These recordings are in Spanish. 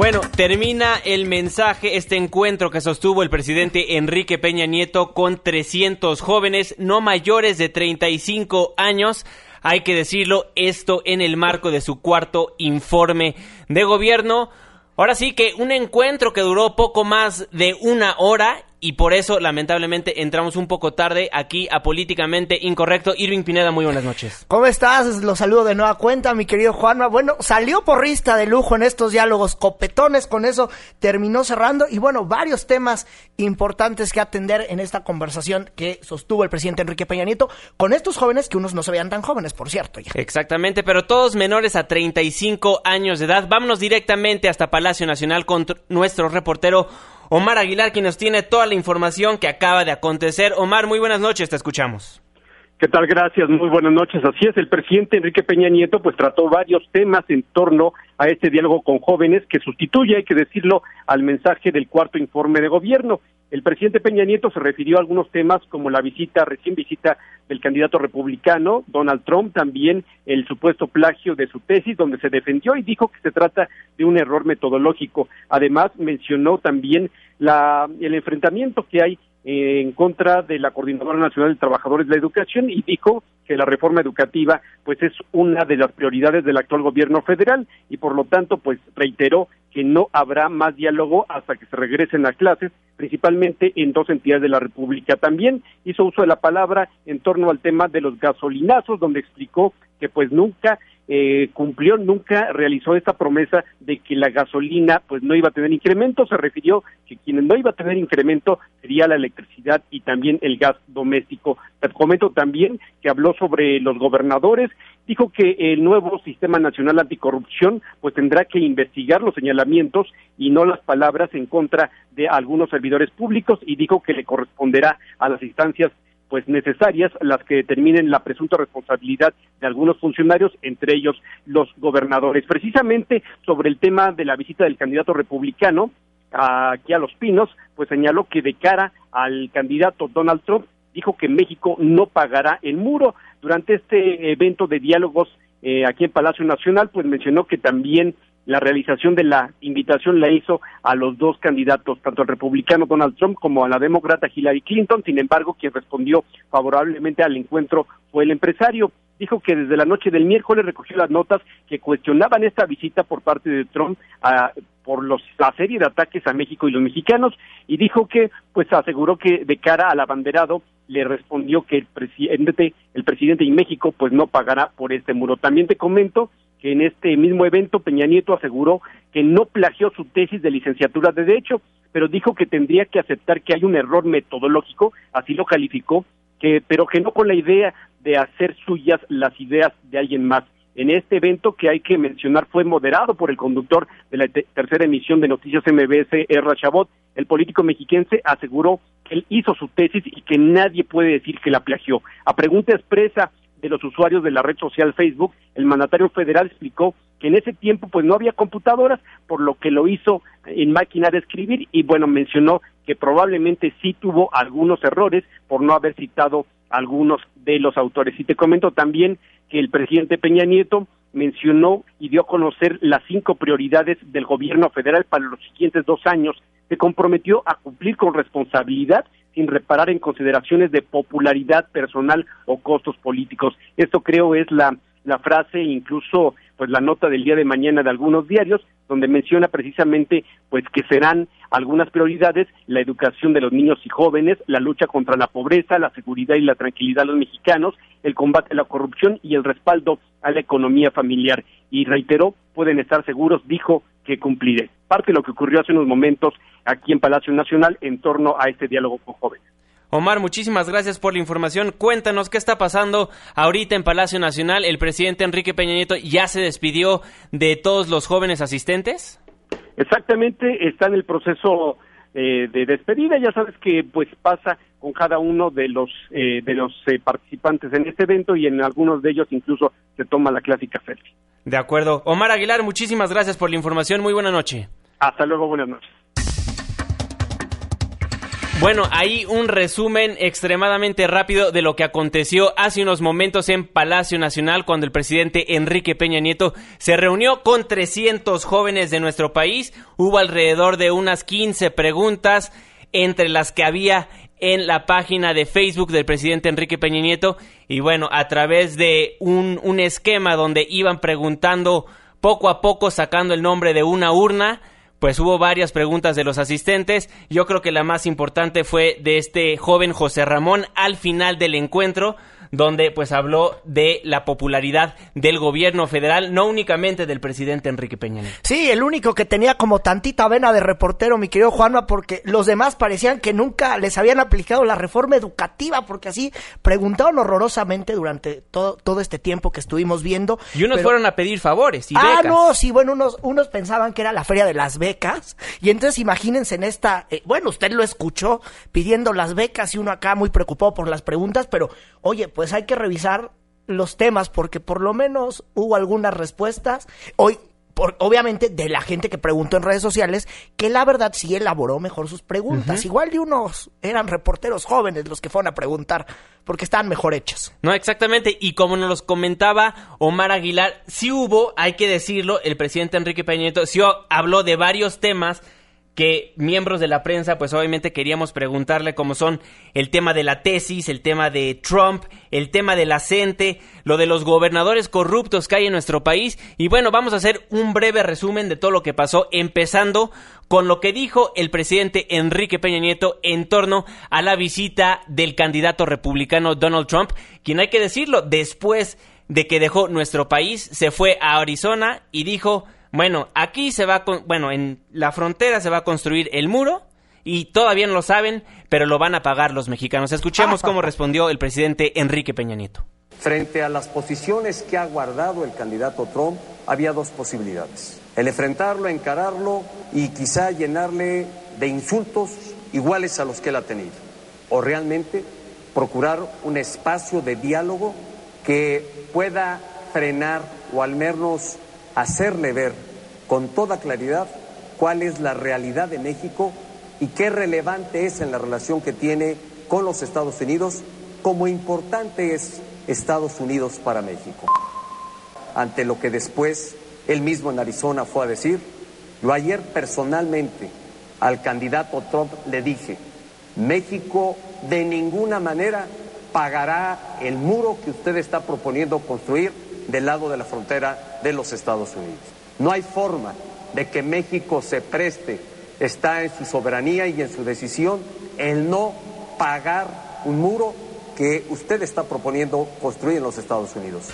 Bueno, termina el mensaje, este encuentro que sostuvo el presidente Enrique Peña Nieto con 300 jóvenes no mayores de 35 años. Hay que decirlo, esto en el marco de su cuarto informe de gobierno. Ahora sí que un encuentro que duró poco más de una hora y por eso lamentablemente entramos un poco tarde aquí a Políticamente Incorrecto. Irving Pineda, muy buenas noches. ¿Cómo estás? Los saludo de nueva cuenta, mi querido Juanma. Bueno, salió porrista de lujo en estos diálogos copetones, con eso terminó cerrando y bueno, varios temas importantes que atender en esta conversación que sostuvo el presidente Enrique Peña Nieto con estos jóvenes que unos no se veían tan jóvenes, por cierto. Ya. Exactamente, pero todos menores a 35 años de edad. Vámonos directamente hasta Palacio Nacional con nuestro reportero Omar Aguilar, quien nos tiene toda la información que acaba de acontecer. Omar, muy buenas noches, te escuchamos. ¿Qué tal? Gracias, muy buenas noches. Así es, el presidente Enrique Peña Nieto pues trató varios temas en torno a este diálogo con jóvenes que sustituye, hay que decirlo, al mensaje del cuarto informe de gobierno. El presidente Peña Nieto se refirió a algunos temas como la visita, recién visita del candidato republicano, Donald Trump, también el supuesto plagio de su tesis, donde se defendió y dijo que se trata de un error metodológico. Además, mencionó también la, el enfrentamiento que hay en contra de la Coordinadora Nacional de Trabajadores de la Educación y dijo que la reforma educativa pues es una de las prioridades del actual gobierno federal y por lo tanto pues reiteró que no habrá más diálogo hasta que se regresen a clases, principalmente en dos entidades de la República. También hizo uso de la palabra en torno al tema de los gasolinazos, donde explicó que pues nunca eh, cumplió, nunca realizó esta promesa de que la gasolina pues no iba a tener incremento, se refirió que quienes no iba a tener incremento sería la electricidad y también el gas doméstico. Te comento también que habló sobre los gobernadores, dijo que el nuevo sistema nacional anticorrupción pues tendrá que investigar los señalamientos y no las palabras en contra de algunos servidores públicos y dijo que le corresponderá a las instancias pues necesarias las que determinen la presunta responsabilidad de algunos funcionarios, entre ellos los gobernadores. Precisamente sobre el tema de la visita del candidato republicano aquí a Los Pinos, pues señaló que de cara al candidato Donald Trump dijo que México no pagará el muro. Durante este evento de diálogos eh, aquí en Palacio Nacional, pues mencionó que también la realización de la invitación la hizo a los dos candidatos, tanto al republicano Donald Trump como a la demócrata Hillary Clinton. Sin embargo, quien respondió favorablemente al encuentro fue el empresario. Dijo que desde la noche del miércoles recogió las notas que cuestionaban esta visita por parte de Trump a, por los, la serie de ataques a México y los mexicanos y dijo que, pues aseguró que de cara al abanderado le respondió que el presidente, el presidente y México pues no pagará por este muro. También te comento que en este mismo evento Peña Nieto aseguró que no plagió su tesis de licenciatura de Derecho, pero dijo que tendría que aceptar que hay un error metodológico, así lo calificó, que, pero que no con la idea de hacer suyas las ideas de alguien más. En este evento que hay que mencionar fue moderado por el conductor de la tercera emisión de Noticias MBS, Erra Chabot, el político mexiquense aseguró que él hizo su tesis y que nadie puede decir que la plagió. A pregunta expresa de los usuarios de la red social Facebook, el mandatario federal explicó que en ese tiempo pues no había computadoras, por lo que lo hizo en máquina de escribir y bueno, mencionó que probablemente sí tuvo algunos errores por no haber citado algunos de los autores. Y te comento también que el presidente Peña Nieto mencionó y dio a conocer las cinco prioridades del gobierno federal para los siguientes dos años. Se comprometió a cumplir con responsabilidad sin reparar en consideraciones de popularidad personal o costos políticos. Esto creo es la, la frase, incluso pues la nota del día de mañana de algunos diarios, donde menciona precisamente pues que serán algunas prioridades la educación de los niños y jóvenes, la lucha contra la pobreza, la seguridad y la tranquilidad de los mexicanos, el combate a la corrupción y el respaldo a la economía familiar. Y reiteró, pueden estar seguros, dijo que cumpliré. Parte de lo que ocurrió hace unos momentos aquí en Palacio Nacional en torno a este diálogo con jóvenes. Omar, muchísimas gracias por la información. Cuéntanos qué está pasando ahorita en Palacio Nacional. ¿El presidente Enrique Peña Nieto ya se despidió de todos los jóvenes asistentes? Exactamente, está en el proceso eh, de despedida. Ya sabes que pues pasa con cada uno de los eh, de los eh, participantes en este evento y en algunos de ellos incluso se toma la clásica selfie. De acuerdo. Omar Aguilar, muchísimas gracias por la información. Muy buena noche. Hasta luego, buenas noches. Bueno, ahí un resumen extremadamente rápido de lo que aconteció hace unos momentos en Palacio Nacional cuando el presidente Enrique Peña Nieto se reunió con 300 jóvenes de nuestro país. Hubo alrededor de unas 15 preguntas entre las que había en la página de Facebook del presidente Enrique Peña Nieto y bueno, a través de un, un esquema donde iban preguntando poco a poco sacando el nombre de una urna pues hubo varias preguntas de los asistentes. Yo creo que la más importante fue de este joven José Ramón al final del encuentro, donde pues habló de la popularidad del gobierno federal, no únicamente del presidente Enrique Peña Nieto. Sí, el único que tenía como tantita vena de reportero, mi querido Juanma, porque los demás parecían que nunca les habían aplicado la reforma educativa, porque así preguntaron horrorosamente durante todo, todo este tiempo que estuvimos viendo. Y unos fueron a pedir favores y ah, becas. no, sí, bueno, unos, unos pensaban que era la feria de las becas, y entonces imagínense en esta, eh, bueno, usted lo escuchó pidiendo las becas y uno acá muy preocupado por las preguntas, pero oye, pues hay que revisar los temas porque por lo menos hubo algunas respuestas. Hoy, por, obviamente, de la gente que preguntó en redes sociales, que la verdad sí elaboró mejor sus preguntas. Igual de unos eran reporteros jóvenes los que fueron a preguntar, porque estaban mejor hechos. No, exactamente. Y como nos los comentaba Omar Aguilar, sí hubo, hay que decirlo, el presidente Enrique Peña Nieto sí habló de varios temas que miembros de la prensa pues obviamente queríamos preguntarle como son el tema de la tesis, el tema de Trump, el tema de la CENTE, lo de los gobernadores corruptos que hay en nuestro país. Y bueno, vamos a hacer un breve resumen de todo lo que pasó empezando con lo que dijo el presidente Enrique Peña Nieto en torno a la visita del candidato republicano Donald Trump, quien hay que decirlo, después de que dejó nuestro país, se fue a Arizona y dijo bueno, aquí se va, a bueno, en la frontera se va a construir el muro y todavía no lo saben, pero lo van a pagar los mexicanos. Escuchemos cómo respondió el presidente Enrique Peña Nieto. Frente a las posiciones que ha guardado el candidato Trump, había dos posibilidades. El enfrentarlo, encararlo y quizá llenarle de insultos iguales a los que él ha tenido. O realmente procurar un espacio de diálogo que pueda frenar o al menos hacerle ver con toda claridad cuál es la realidad de México y qué relevante es en la relación que tiene con los Estados Unidos, como importante es Estados Unidos para México. Ante lo que después él mismo en Arizona fue a decir, yo ayer personalmente al candidato Trump le dije, México de ninguna manera pagará el muro que usted está proponiendo construir del lado de la frontera de los Estados Unidos. No hay forma de que México se preste, está en su soberanía y en su decisión, el no pagar un muro que usted está proponiendo construir en los Estados Unidos.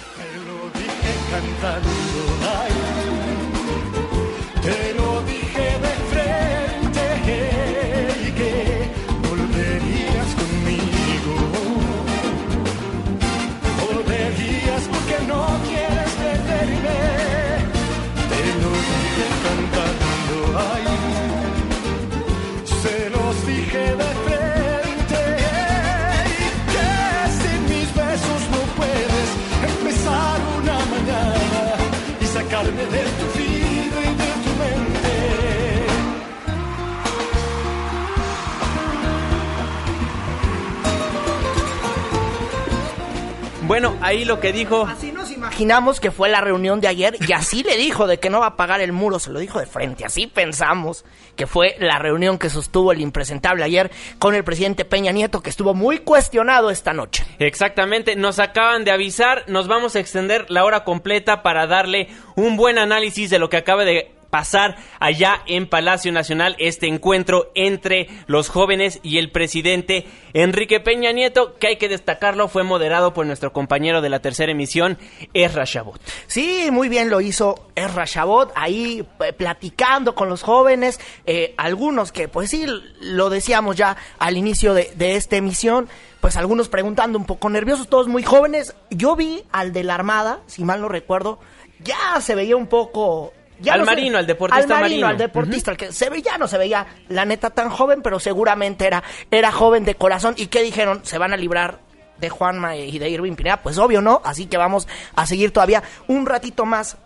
Bueno, ahí lo que dijo. Así nos imaginamos que fue la reunión de ayer y así le dijo de que no va a pagar el muro, se lo dijo de frente. Así pensamos que fue la reunión que sostuvo el impresentable ayer con el presidente Peña Nieto, que estuvo muy cuestionado esta noche. Exactamente, nos acaban de avisar, nos vamos a extender la hora completa para darle un buen análisis de lo que acaba de pasar allá en Palacio Nacional este encuentro entre los jóvenes y el presidente Enrique Peña Nieto, que hay que destacarlo, fue moderado por nuestro compañero de la tercera emisión, Ezra Chabot. Sí, muy bien lo hizo Ezra Chabot, ahí eh, platicando con los jóvenes, eh, algunos que pues sí, lo decíamos ya al inicio de, de esta emisión, pues algunos preguntando un poco nerviosos, todos muy jóvenes. Yo vi al de la Armada, si mal no recuerdo, ya se veía un poco al marino, al deportista al marino, al deportista, el que se veía, no se veía la neta tan joven, pero seguramente era, era joven de corazón. ¿Y qué dijeron? Se van a librar de Juanma y de Irving Pineda, pues obvio, ¿no? Así que vamos a seguir todavía un ratito más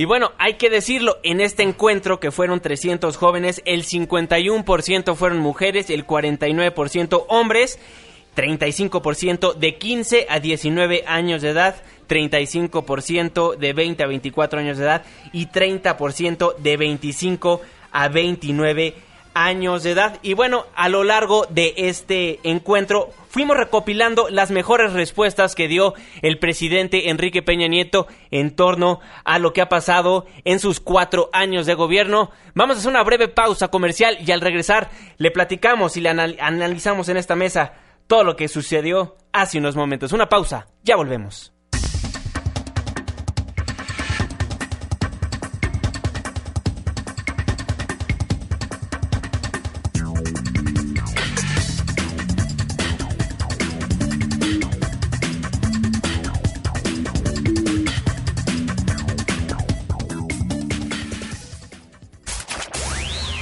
y bueno, hay que decirlo, en este encuentro que fueron 300 jóvenes, el 51% fueron mujeres, el 49% hombres, 35% de 15 a 19 años de edad, 35% de 20 a 24 años de edad y 30% de 25 a 29 años de edad. Y bueno, a lo largo de este encuentro fuimos recopilando las mejores respuestas que dio el presidente Enrique Peña Nieto en torno a lo que ha pasado en sus cuatro años de gobierno. Vamos a hacer una breve pausa comercial y al regresar le platicamos y le analizamos en esta mesa todo lo que sucedió hace unos momentos. Una pausa, ya volvemos.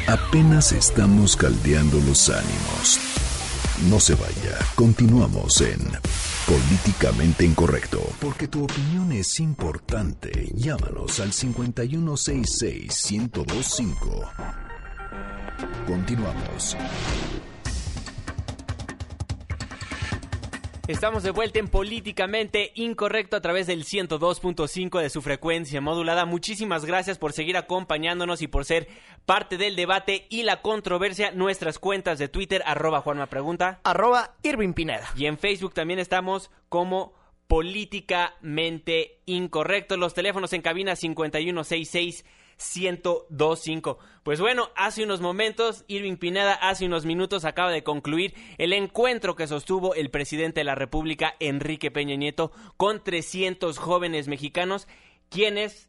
Apenas estamos caldeando los ánimos. No se vaya, continuamos en Políticamente Incorrecto, porque tu opinión es importante. Llámanos al 5166-1025. Continuamos. Estamos de vuelta en Políticamente Incorrecto a través del 102.5 de su frecuencia modulada. Muchísimas gracias por seguir acompañándonos y por ser parte del debate y la controversia. Nuestras cuentas de Twitter, arroba Juanma Pregunta. Arroba Irving Pineda. Y en Facebook también estamos como Políticamente Incorrecto. Los teléfonos en cabina 5166 1025. Pues bueno, hace unos momentos, Irving Pineda hace unos minutos acaba de concluir el encuentro que sostuvo el presidente de la República, Enrique Peña Nieto, con 300 jóvenes mexicanos, quienes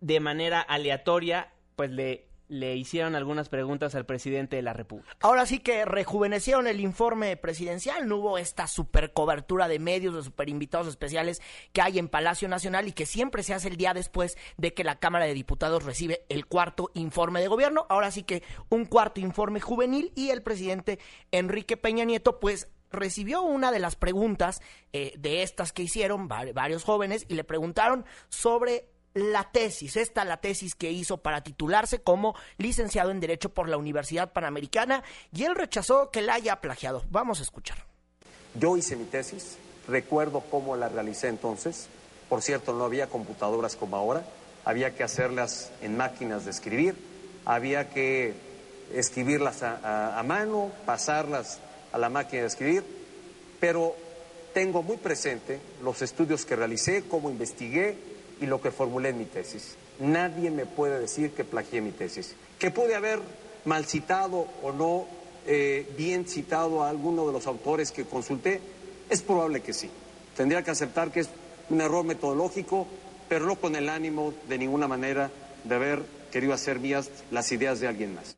de manera aleatoria, pues le le hicieron algunas preguntas al presidente de la República. Ahora sí que rejuvenecieron el informe presidencial, no hubo esta super cobertura de medios, de super invitados especiales que hay en Palacio Nacional y que siempre se hace el día después de que la Cámara de Diputados recibe el cuarto informe de gobierno. Ahora sí que un cuarto informe juvenil y el presidente Enrique Peña Nieto pues recibió una de las preguntas eh, de estas que hicieron varios jóvenes y le preguntaron sobre la tesis, esta la tesis que hizo para titularse como licenciado en Derecho por la Universidad Panamericana y él rechazó que la haya plagiado. Vamos a escuchar. Yo hice mi tesis, recuerdo cómo la realicé entonces. Por cierto, no había computadoras como ahora, había que hacerlas en máquinas de escribir, había que escribirlas a, a mano, pasarlas a la máquina de escribir, pero tengo muy presente los estudios que realicé, cómo investigué, y lo que formulé en mi tesis. Nadie me puede decir que plagié mi tesis. Que pude haber mal citado o no eh, bien citado a alguno de los autores que consulté, es probable que sí. Tendría que aceptar que es un error metodológico, pero no con el ánimo de ninguna manera de haber querido hacer mías las ideas de alguien más.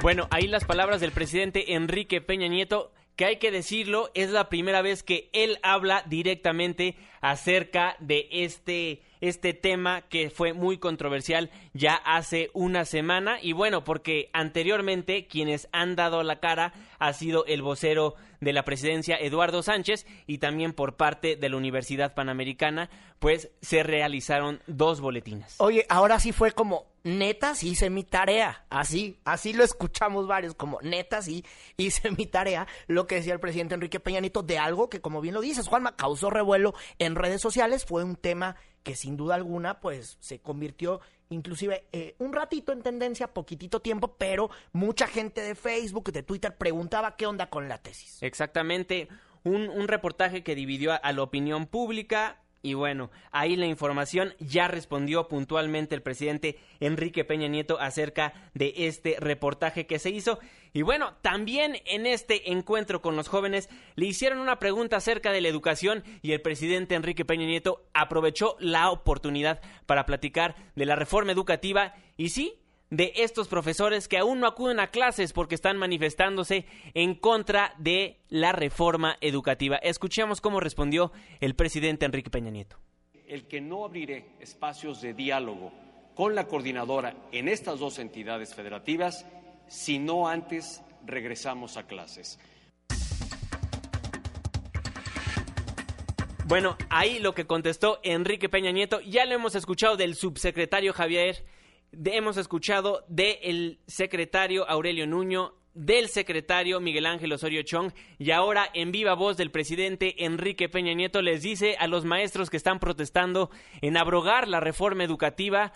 Bueno, ahí las palabras del presidente Enrique Peña Nieto que hay que decirlo, es la primera vez que él habla directamente acerca de este, este tema que fue muy controversial ya hace una semana. Y bueno, porque anteriormente quienes han dado la cara ha sido el vocero de la presidencia Eduardo Sánchez y también por parte de la Universidad Panamericana, pues se realizaron dos boletines. Oye, ahora sí fue como neta sí hice mi tarea. Así, así lo escuchamos varios, como neta sí hice mi tarea. Lo que decía el presidente Enrique Peña Nieto de algo que, como bien lo dices, Juanma, causó revuelo en redes sociales. Fue un tema que sin duda alguna, pues, se convirtió inclusive eh, un ratito en tendencia, poquitito tiempo, pero mucha gente de Facebook, de Twitter, preguntaba qué onda con la tesis. Exactamente. Un, un reportaje que dividió a la opinión pública, y bueno, ahí la información ya respondió puntualmente el presidente Enrique Peña Nieto acerca de este reportaje que se hizo. Y bueno, también en este encuentro con los jóvenes le hicieron una pregunta acerca de la educación y el presidente Enrique Peña Nieto aprovechó la oportunidad para platicar de la reforma educativa y sí, de estos profesores que aún no acuden a clases porque están manifestándose en contra de la reforma educativa. Escuchemos cómo respondió el presidente Enrique Peña Nieto. El que no abriré espacios de diálogo con la coordinadora en estas dos entidades federativas si no antes regresamos a clases. Bueno, ahí lo que contestó Enrique Peña Nieto, ya lo hemos escuchado del subsecretario Javier, hemos escuchado del secretario Aurelio Nuño, del secretario Miguel Ángel Osorio Chong y ahora en viva voz del presidente Enrique Peña Nieto les dice a los maestros que están protestando en abrogar la reforma educativa,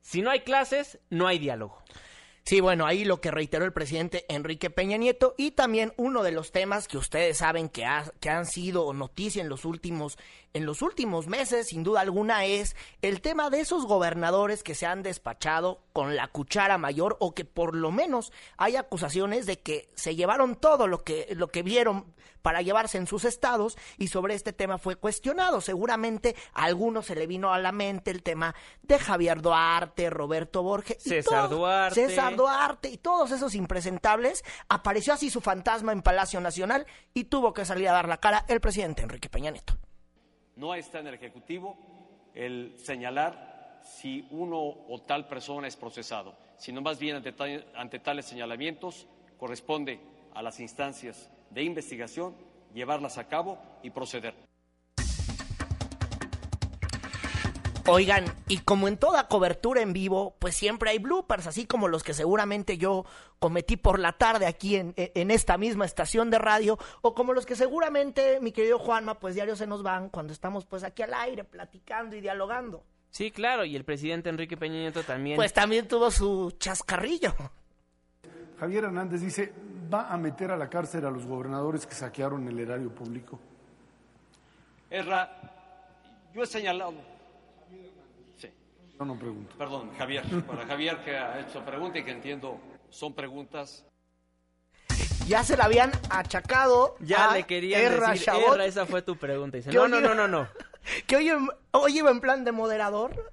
si no hay clases, no hay diálogo. Sí, bueno, ahí lo que reiteró el presidente Enrique Peña Nieto y también uno de los temas que ustedes saben que, que han sido noticia en los últimos en los últimos meses, sin duda alguna, es el tema de esos gobernadores que se han despachado con la cuchara mayor o que por lo menos hay acusaciones de que se llevaron todo lo que lo que vieron para llevarse en sus estados y sobre este tema fue cuestionado. Seguramente a algunos se le vino a la mente el tema de Javier Duarte, Roberto Borges, César Duarte. César Duarte y todos esos impresentables. Apareció así su fantasma en Palacio Nacional y tuvo que salir a dar la cara el presidente Enrique Peña Nieto. No está en el Ejecutivo el señalar si uno o tal persona es procesado, sino más bien ante, ante tales señalamientos corresponde a las instancias de investigación llevarlas a cabo y proceder. Oigan, y como en toda cobertura en vivo, pues siempre hay bloopers, así como los que seguramente yo cometí por la tarde aquí en, en, esta misma estación de radio, o como los que seguramente, mi querido Juanma, pues diario se nos van cuando estamos pues aquí al aire, platicando y dialogando. Sí, claro, y el presidente Enrique Peña Nieto también. Pues también tuvo su chascarrillo. Javier Hernández dice, va a meter a la cárcel a los gobernadores que saquearon el erario público. Erra, yo he señalado no, no pregunto. Perdón, Javier, para Javier que ha hecho pregunta y que entiendo son preguntas. Ya se la habían achacado. Ya le quería decir, Erra, esa fue tu pregunta. Dice, no, no, no, no, no. Que hoy, hoy iba en plan de moderador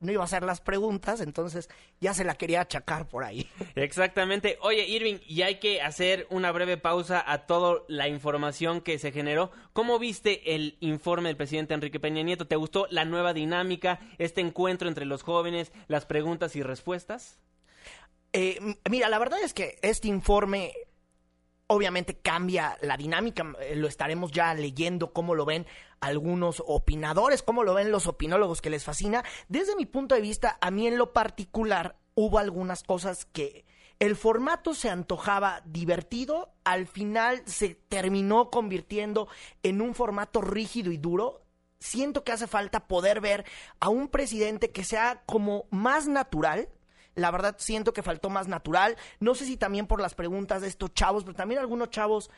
no iba a hacer las preguntas, entonces ya se la quería achacar por ahí. Exactamente. Oye, Irving, y hay que hacer una breve pausa a toda la información que se generó. ¿Cómo viste el informe del presidente Enrique Peña Nieto? ¿Te gustó la nueva dinámica, este encuentro entre los jóvenes, las preguntas y respuestas? Eh, mira, la verdad es que este informe obviamente cambia la dinámica, eh, lo estaremos ya leyendo cómo lo ven algunos opinadores, cómo lo ven los opinólogos que les fascina. Desde mi punto de vista, a mí en lo particular hubo algunas cosas que el formato se antojaba divertido, al final se terminó convirtiendo en un formato rígido y duro. Siento que hace falta poder ver a un presidente que sea como más natural, la verdad siento que faltó más natural. No sé si también por las preguntas de estos chavos, pero también algunos chavos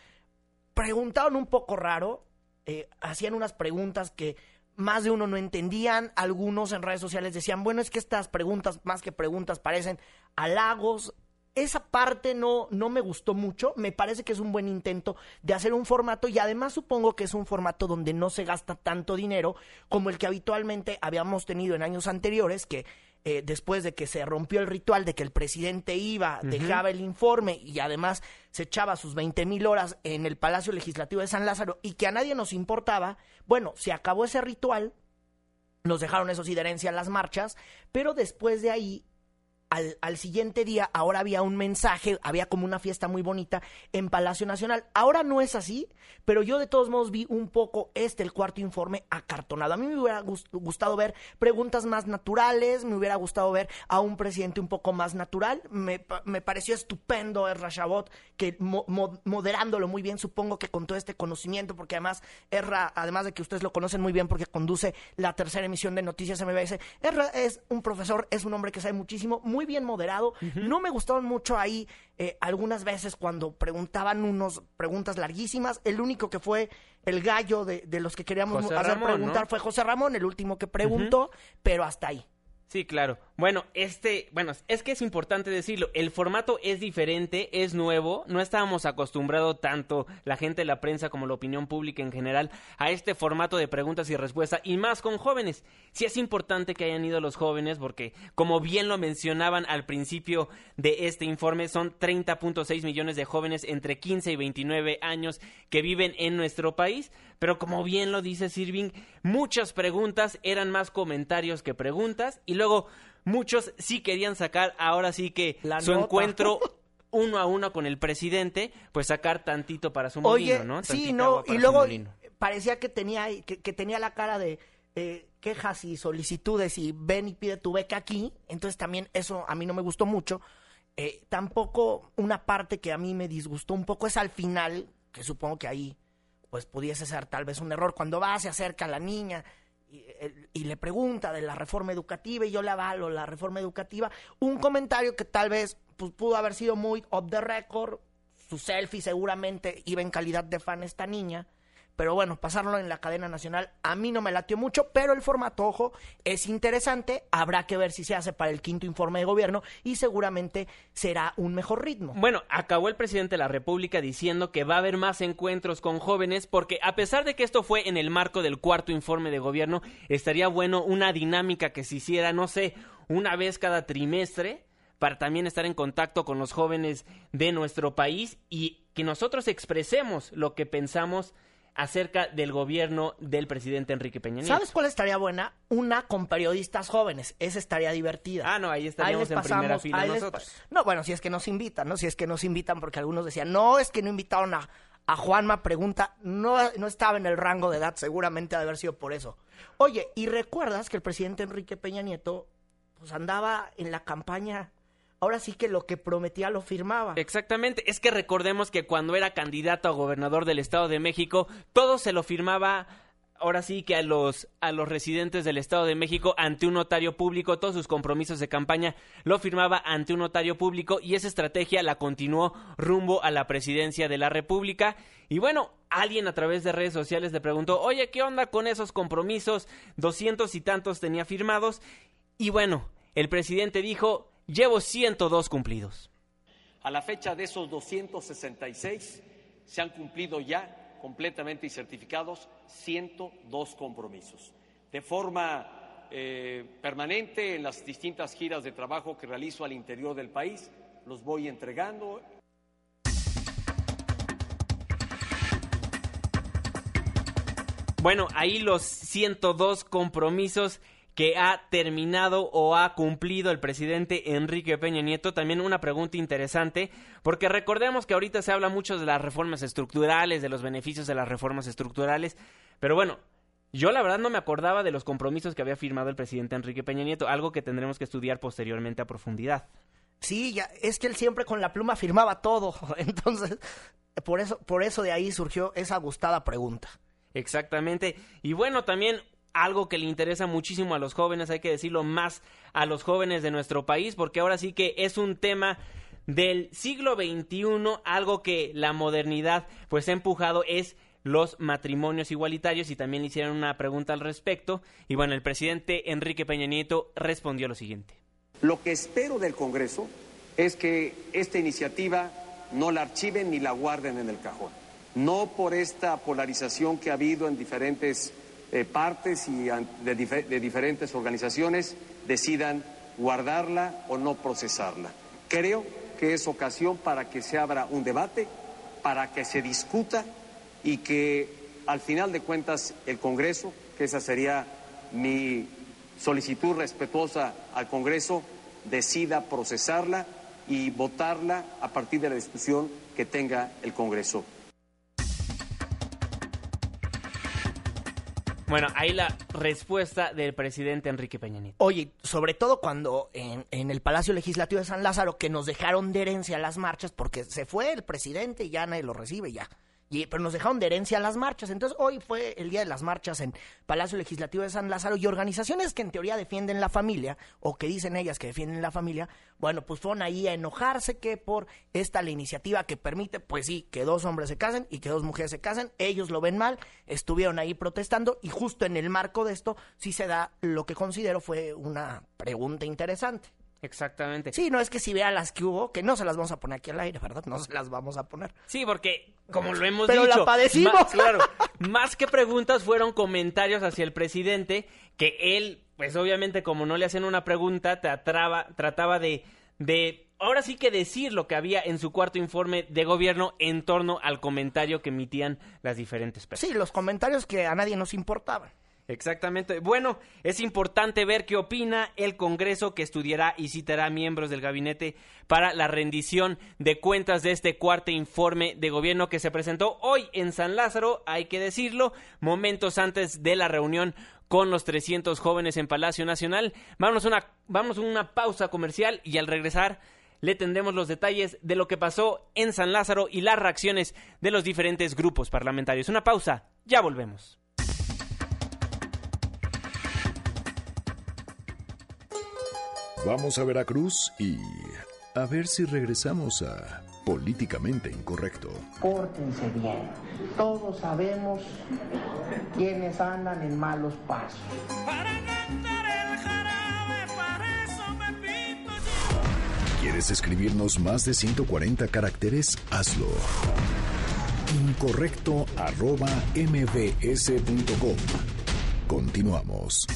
preguntaban un poco raro, eh, hacían unas preguntas que más de uno no entendían, algunos en redes sociales decían, bueno, es que estas preguntas, más que preguntas, parecen halagos. Esa parte no, no me gustó mucho, me parece que es un buen intento de hacer un formato y además supongo que es un formato donde no se gasta tanto dinero como el que habitualmente habíamos tenido en años anteriores, que eh, después de que se rompió el ritual de que el presidente iba, dejaba el informe y además se echaba sus 20 mil horas en el Palacio Legislativo de San Lázaro y que a nadie nos importaba, bueno, se acabó ese ritual, nos dejaron eso sí de herencia las marchas, pero después de ahí al, al, siguiente día, ahora había un mensaje, había como una fiesta muy bonita en Palacio Nacional. Ahora no es así, pero yo de todos modos vi un poco este, el cuarto informe, acartonado. A mí me hubiera gustado ver preguntas más naturales, me hubiera gustado ver a un presidente un poco más natural. Me, me pareció estupendo Erra Chabot, que moderándolo muy bien, supongo que con todo este conocimiento, porque además Erra, además de que ustedes lo conocen muy bien porque conduce la tercera emisión de Noticias MBS, Erra es un profesor, es un hombre que sabe muchísimo, muy bien moderado. No me gustaron mucho ahí eh, algunas veces cuando preguntaban unos preguntas larguísimas. El único que fue el gallo de, los que queríamos hacer preguntar fue José Ramón, el último que preguntó, pero hasta ahí. Sí, claro. Bueno, este, bueno, es que es importante decirlo, el formato es diferente, es nuevo, no estábamos acostumbrados tanto la gente de la prensa como la opinión pública en general a este formato de preguntas y respuestas y más con jóvenes. Sí es importante que hayan ido los jóvenes porque como bien lo mencionaban al principio de este informe, son 30.6 millones de jóvenes entre 15 y 29 años que viven en nuestro país, pero como bien lo dice Sirving, muchas preguntas eran más comentarios que preguntas y luego muchos sí querían sacar ahora sí que La su nota. encuentro uno a uno con el presidente, pues sacar tantito para su molino, Oye, ¿no? sí, no, y luego molino. parecía que tenía, que, que tenía la cara de eh, quejas y solicitudes y ven y pide tu beca aquí, entonces también eso a mí no me gustó mucho. Eh, tampoco una parte que a mí me disgustó un poco es al final, que supongo que ahí pues pudiese ser tal vez un error, cuando va, se acerca a la niña y, le pregunta de la reforma educativa y yo le avalo la reforma educativa, un comentario que tal vez pues, pudo haber sido muy off the record, su selfie seguramente iba en calidad de fan esta niña, pero bueno, pasarlo en la cadena nacional a mí no me latió mucho, pero el formato, ojo, es interesante, habrá que ver si se hace para el quinto informe de gobierno y seguramente será un mejor ritmo. Bueno, acabó el presidente de la República diciendo que va a haber más encuentros con jóvenes porque a pesar de que esto fue en el marco del cuarto informe de gobierno, estaría bueno una dinámica que se hiciera, no sé, una vez cada trimestre para también estar en contacto con los jóvenes de nuestro país y que nosotros expresemos lo que pensamos acerca del gobierno del presidente Enrique Peña Nieto. ¿Sabes cuál estaría buena? Una con periodistas jóvenes. Esa estaría divertida. Ah, no, ahí estaríamos en primera fila nosotros. No, bueno, si es que nos invitan, ¿no? Si es que nos invitan, porque algunos decían, no, es que no invitaron a, a Juanma, pregunta, no, no estaba en el rango de edad, seguramente ha de haber sido por eso. Oye, ¿y recuerdas que el presidente Enrique Peña Nieto, pues andaba en la campaña, ahora sí que lo que prometía lo firmaba? Exactamente, es que recordemos que cuando era candidato a gobernador del Estado de México, todo se lo firmaba ahora sí que a los a los residentes del Estado de México ante un notario público, todos sus compromisos de campaña lo firmaba ante un notario público y esa estrategia la continuó rumbo a la presidencia de la República y bueno, alguien a través de redes sociales le preguntó, "Oye, ¿qué onda con esos compromisos? Doscientos y tantos tenía firmados." Y bueno, el presidente dijo, "Llevo 102 cumplidos." A la fecha de esos 266 se han cumplido ya completamente y certificados 102 compromisos. De forma eh, permanente en las distintas giras de trabajo que realizo al interior del país, los voy entregando Bueno, ahí los 102 compromisos que ha terminado o ha cumplido el presidente Enrique Peña Nieto. También una pregunta interesante, porque recordemos que ahorita se habla mucho de las reformas estructurales, de los beneficios de las reformas estructurales, pero bueno, yo la verdad no me acordaba de los compromisos que había firmado el presidente Enrique Peña Nieto, algo que tendremos que estudiar posteriormente a profundidad. Sí, ya, es que él siempre con la pluma firmaba todo. Entonces, por eso, por eso de ahí surgió esa gustada pregunta. Exactamente. Y bueno, también algo que le interesa muchísimo a los jóvenes, hay que decirlo más a los jóvenes de nuestro país, porque ahora sí que es un tema del siglo XXI, algo que la modernidad pues ha empujado es los matrimonios igualitarios y también le hicieron una pregunta al respecto y bueno, el presidente Enrique Peña Nieto respondió lo siguiente. Lo que espero del Congreso es que esta iniciativa no la archiven ni la guarden en el cajón. No por esta polarización que ha habido en diferentes eh, partes y de, de diferentes organizaciones decidan guardarla o no procesarla. Creo que es ocasión para que se abra un debate, para que se discuta y que al final de cuentas el Congreso, que esa sería mi solicitud respetuosa al Congreso, decida procesarla y votarla a partir de la discusión que tenga el Congreso. Bueno, ahí la respuesta del presidente Enrique Peña Nieto. Oye, sobre todo cuando en, en el Palacio Legislativo de San Lázaro, que nos dejaron de herencia las marchas, porque se fue el presidente y ya nadie lo recibe ya. Y, pero nos dejaron de herencia las marchas. Entonces hoy fue el día de las marchas en Palacio Legislativo de San Lázaro y organizaciones que en teoría defienden la familia, o que dicen ellas que defienden la familia, bueno, pues fueron ahí a enojarse que por esta la iniciativa que permite, pues sí, que dos hombres se casen y que dos mujeres se casen. Ellos lo ven mal, estuvieron ahí protestando y justo en el marco de esto sí se da lo que considero fue una pregunta interesante. Exactamente. Sí, no es que si vea las que hubo, que no se las vamos a poner aquí al aire, ¿verdad? No se las vamos a poner. Sí, porque como lo hemos Pero la dicho, padecimos. más- claro, más que preguntas fueron comentarios hacia el presidente que él, pues obviamente como no le hacían una pregunta, trataba, trataba de, de, ahora sí que decir lo que había en su cuarto informe de gobierno en torno al comentario que emitían las diferentes personas. Sí, los comentarios que a nadie nos importaban. Exactamente. Bueno, es importante ver qué opina el Congreso que estudiará y citará miembros del gabinete para la rendición de cuentas de este cuarto informe de gobierno que se presentó hoy en San Lázaro, hay que decirlo, momentos antes de la reunión con los 300 jóvenes en Palacio Nacional. Vámonos una, vamos a una pausa comercial y al regresar le tendremos los detalles de lo que pasó en San Lázaro y las reacciones de los diferentes grupos parlamentarios. Una pausa, ya volvemos. Vamos a Veracruz y a ver si regresamos a políticamente incorrecto. Pórtense bien. Todos sabemos quiénes andan en malos pasos. Para cantar el jarabe, para eso me pinto yo. ¿Quieres escribirnos más de 140 caracteres? Hazlo. Incorrecto arroba mbs.com. Continuamos.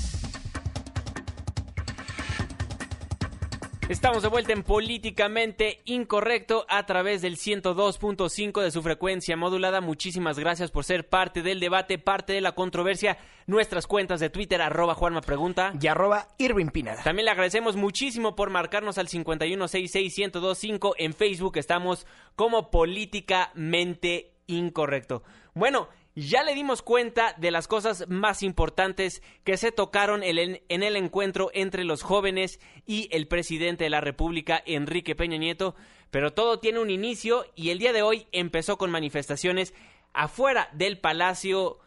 Estamos de vuelta en Políticamente Incorrecto a través del 102.5 de su frecuencia modulada. Muchísimas gracias por ser parte del debate, parte de la controversia. Nuestras cuentas de Twitter, arroba Juanma Pregunta. Y arroba Irving Pineda. También le agradecemos muchísimo por marcarnos al 5166125. En Facebook estamos como Políticamente Incorrecto. Bueno, ya le dimos cuenta de las cosas más importantes que se tocaron en el encuentro entre los jóvenes y el presidente de la República, Enrique Peña Nieto, pero todo tiene un inicio y el día de hoy empezó con manifestaciones afuera del Palacio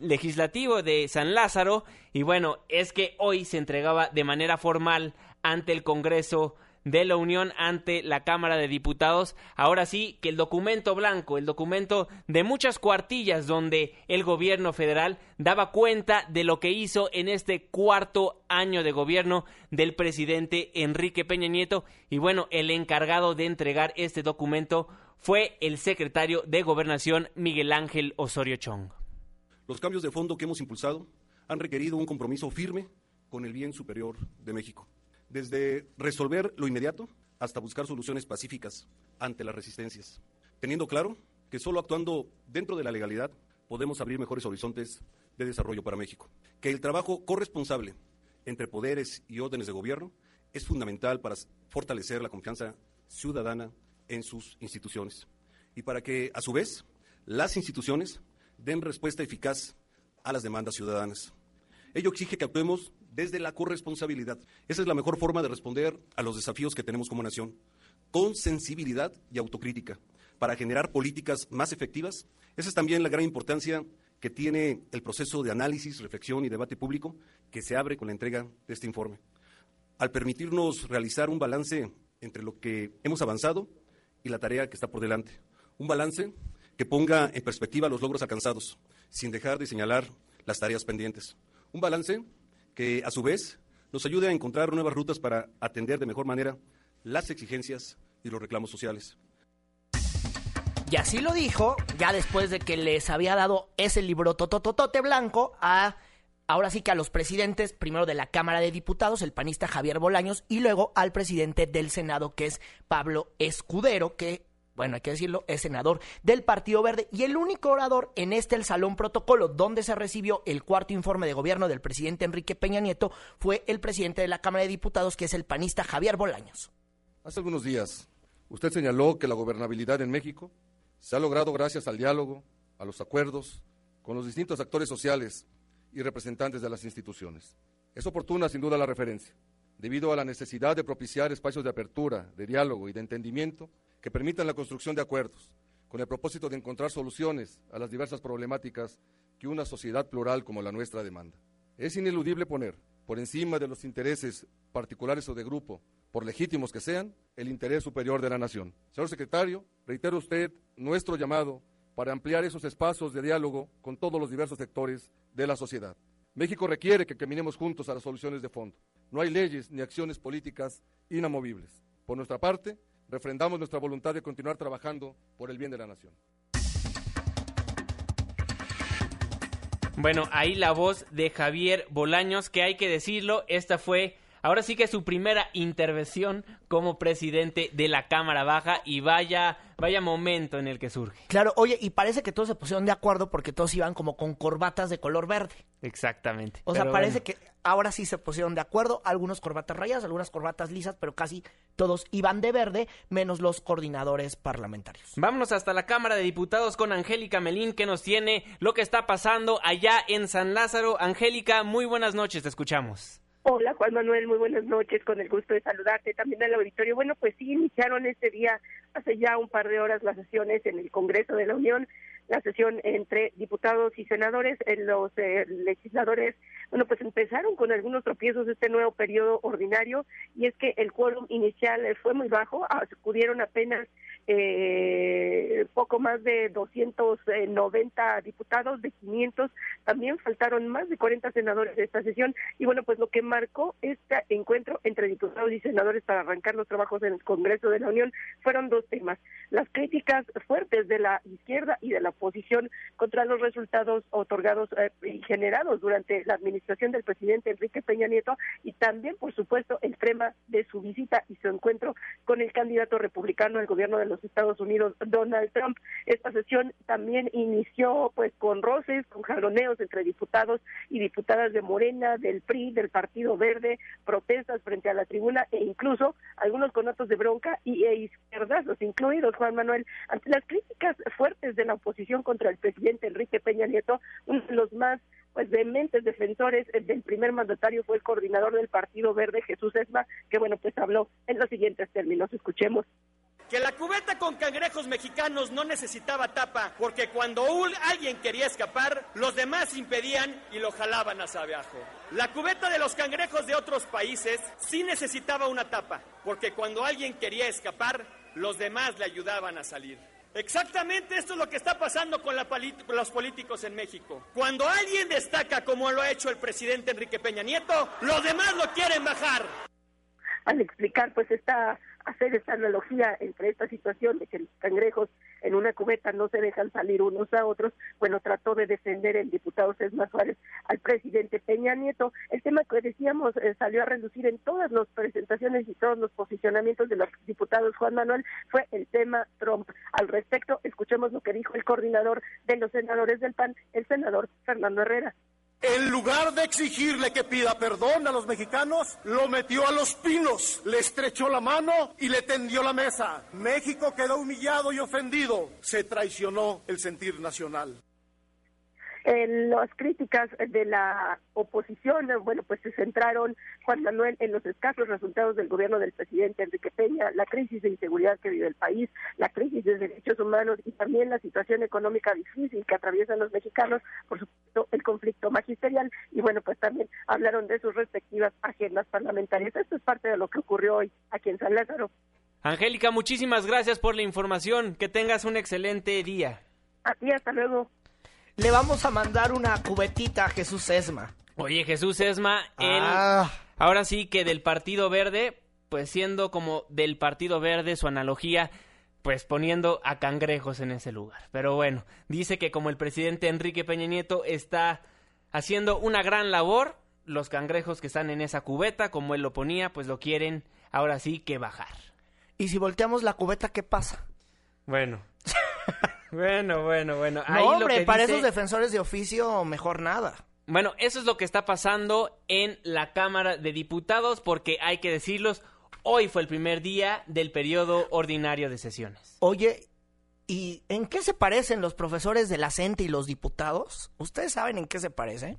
Legislativo de San Lázaro. Y bueno, es que hoy se entregaba de manera formal ante el Congreso de la Unión ante la Cámara de Diputados. Ahora sí que el documento blanco, el documento de muchas cuartillas donde el gobierno federal daba cuenta de lo que hizo en este cuarto año de gobierno del presidente Enrique Peña Nieto. Y bueno, el encargado de entregar este documento fue el secretario de Gobernación Miguel Ángel Osorio Chong. Los cambios de fondo que hemos impulsado han requerido un compromiso firme con el bien superior de México desde resolver lo inmediato hasta buscar soluciones pacíficas ante las resistencias, teniendo claro que solo actuando dentro de la legalidad podemos abrir mejores horizontes de desarrollo para México, que el trabajo corresponsable entre poderes y órdenes de gobierno es fundamental para fortalecer la confianza ciudadana en sus instituciones. Y para que, a su vez, las instituciones den respuesta eficaz a las demandas ciudadanas. Ello exige que actuemos desde la corresponsabilidad. Esa es la mejor forma de responder a los desafíos que tenemos como nación, con sensibilidad y autocrítica, para generar políticas más efectivas. Esa es también la gran importancia que tiene el proceso de análisis, reflexión y debate público que se abre con la entrega de este informe. Al permitirnos realizar un balance entre lo que hemos avanzado y la tarea que está por delante. Un balance que ponga en perspectiva los logros alcanzados, sin dejar de señalar las tareas pendientes. Un balance que a su vez nos ayude a encontrar nuevas rutas para atender de mejor manera las exigencias y los reclamos sociales. Y así lo dijo, ya después de que les había dado ese libro totototote blanco a ahora sí que a los presidentes, primero de la Cámara de Diputados, el panista Javier Bolaños, y luego al presidente del Senado, que es Pablo Escudero, que bueno, hay que decirlo, es senador del Partido Verde y el único orador en este el Salón Protocolo donde se recibió el cuarto informe de gobierno del presidente Enrique Peña Nieto fue el presidente de la Cámara de Diputados, que es el panista Javier Bolaños. Hace algunos días, usted señaló que la gobernabilidad en México se ha logrado gracias al diálogo, a los acuerdos con los distintos actores sociales y representantes de las instituciones. Es oportuna, sin duda, la referencia, debido a la necesidad de propiciar espacios de apertura, de diálogo y de entendimiento que permitan la construcción de acuerdos, con el propósito de encontrar soluciones a las diversas problemáticas que una sociedad plural como la nuestra demanda. Es ineludible poner, por encima de los intereses particulares o de grupo, por legítimos que sean, el interés superior de la nación. Señor secretario, reitero usted nuestro llamado para ampliar esos espacios de diálogo con todos los diversos sectores de la sociedad. México requiere que caminemos juntos a las soluciones de fondo. No hay leyes ni acciones políticas inamovibles. Por nuestra parte, refrendamos nuestra voluntad de continuar trabajando por el bien de la nación. Bueno, ahí la voz de Javier Bolaños, que hay que decirlo, esta fue ahora sí que es su primera intervención como presidente de la Cámara Baja y vaya, vaya momento en el que surge. Claro, oye, y parece que todos se pusieron de acuerdo porque todos iban como con corbatas de color verde. Exactamente. O sea, parece que ahora sí se pusieron de acuerdo, algunos corbatas rayadas, algunas corbatas lisas, pero casi todos iban de verde, menos los coordinadores parlamentarios. Vámonos hasta la Cámara de Diputados con Angélica Melín, que nos tiene lo que está pasando allá en San Lázaro. Angélica, muy buenas noches, te escuchamos. Hola Juan Manuel, muy buenas noches, con el gusto de saludarte también al auditorio. Bueno, pues sí, iniciaron este día, hace ya un par de horas, las sesiones en el Congreso de la Unión, la sesión entre diputados y senadores, en los eh, legisladores, bueno, pues empezaron con algunos tropiezos este nuevo periodo ordinario, y es que el quórum inicial fue muy bajo, acudieron apenas eh, poco más de 290 diputados de 500, también faltaron más de 40 senadores de esta sesión y bueno, pues lo que marcó este encuentro entre diputados y senadores para arrancar los trabajos en el Congreso de la Unión fueron dos temas, las críticas fuertes de la izquierda y de la oposición contra los resultados otorgados eh, y generados durante la administración del presidente Enrique Peña Nieto y también, por supuesto, el tema de su visita y su encuentro con el candidato republicano al gobierno de los Estados Unidos, Donald Trump. Esta sesión también inició pues con roces, con jaloneos entre diputados y diputadas de Morena, del PRI, del Partido Verde, protestas frente a la tribuna e incluso algunos con de bronca y e izquierdazos incluidos, Juan Manuel, ante las críticas fuertes de la oposición contra el presidente Enrique Peña Nieto, uno de los más pues vehementes defensores del primer mandatario fue el coordinador del Partido Verde, Jesús Esma, que bueno, pues habló en los siguientes términos. Escuchemos que la cubeta con cangrejos mexicanos no necesitaba tapa, porque cuando alguien quería escapar, los demás impedían y lo jalaban hacia abajo. La cubeta de los cangrejos de otros países sí necesitaba una tapa, porque cuando alguien quería escapar, los demás le ayudaban a salir. Exactamente esto es lo que está pasando con, los políticos en México. Cuando alguien destaca como lo ha hecho el presidente Enrique Peña Nieto, los demás lo quieren bajar. Al explicar pues esta hacer esta analogía entre esta situación de que los cangrejos en una cubeta no se dejan salir unos a otros, bueno, trató de defender el diputado César Suárez al presidente Peña Nieto. El tema que decíamos eh, salió a reducir en todas las presentaciones y todos los posicionamientos de los diputados Juan Manuel fue el tema Trump. Al respecto, escuchemos lo que dijo el coordinador de los senadores del PAN, el senador Fernando Herrera. En lugar de exigirle que pida perdón a los mexicanos, lo metió a los pinos, le estrechó la mano y le tendió la mesa. México quedó humillado y ofendido. Se traicionó el sentir nacional. Las críticas de la oposición, bueno, pues se centraron, Juan Manuel, en los escasos resultados del gobierno del presidente Enrique Peña, la crisis de inseguridad que vive el país, la crisis de derechos humanos y también la situación económica difícil que atraviesan los mexicanos, por supuesto, conflicto magisterial y bueno, pues también hablaron de sus respectivas agendas parlamentarias. Esto es parte de lo que ocurrió hoy aquí en San Lázaro. Angélica, muchísimas gracias por la información. Que tengas un excelente día. A ti, hasta luego le vamos a mandar una cubetita a Jesús Esma. Oye, Jesús Esma, ah. ahora sí que del Partido Verde, pues siendo como del Partido Verde su analogía, pues poniendo a cangrejos en ese lugar. Pero bueno, dice que como el presidente Enrique Peña Nieto está haciendo una gran labor, los cangrejos que están en esa cubeta, como él lo ponía, pues lo quieren ahora sí que bajar. ¿Y si volteamos la cubeta, qué pasa? Bueno. Bueno, bueno, bueno. No, hombre, para esos defensores de oficio, mejor nada. Bueno, eso es lo que está pasando en la Cámara de Diputados, porque hay que decirlos, hoy fue el primer día del periodo ordinario de sesiones. Oye, ¿y en qué se parecen los profesores de la CENTE y los diputados? ¿Ustedes saben en qué se parecen?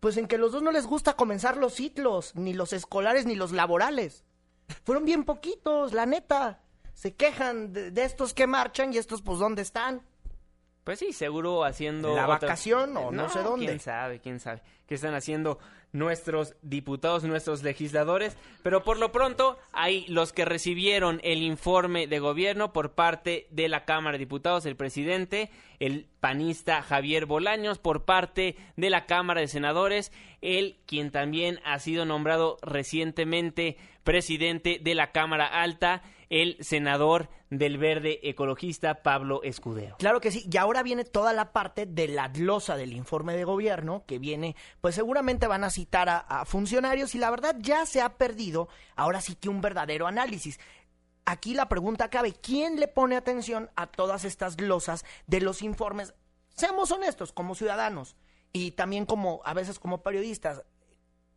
Pues en que los dos no les gusta comenzar los ciclos, ni los escolares ni los laborales. Fueron bien poquitos, la neta. Se quejan de, de estos que marchan y estos pues dónde están. Pues sí, seguro haciendo... La vacación o no, sé dónde. Quién sabe, quién sabe. ¿Qué están haciendo nuestros diputados, nuestros legisladores? Pero por lo pronto hay los que recibieron el informe de gobierno por parte de la Cámara de Diputados, el presidente, el panista Javier Bolaños, por parte de la Cámara de Senadores, él quien también ha sido nombrado recientemente presidente de la Cámara Alta, el senador del verde ecologista Pablo Escudero. Claro que sí, y ahora viene toda la parte de la glosa del informe de gobierno, que viene, pues seguramente van a capacitar a, a funcionarios y la verdad ya se ha perdido ahora sí que un verdadero análisis aquí la pregunta cabe, ¿quién le pone atención a todas estas glosas de los informes? Seamos honestos, como ciudadanos y también como a veces como periodistas,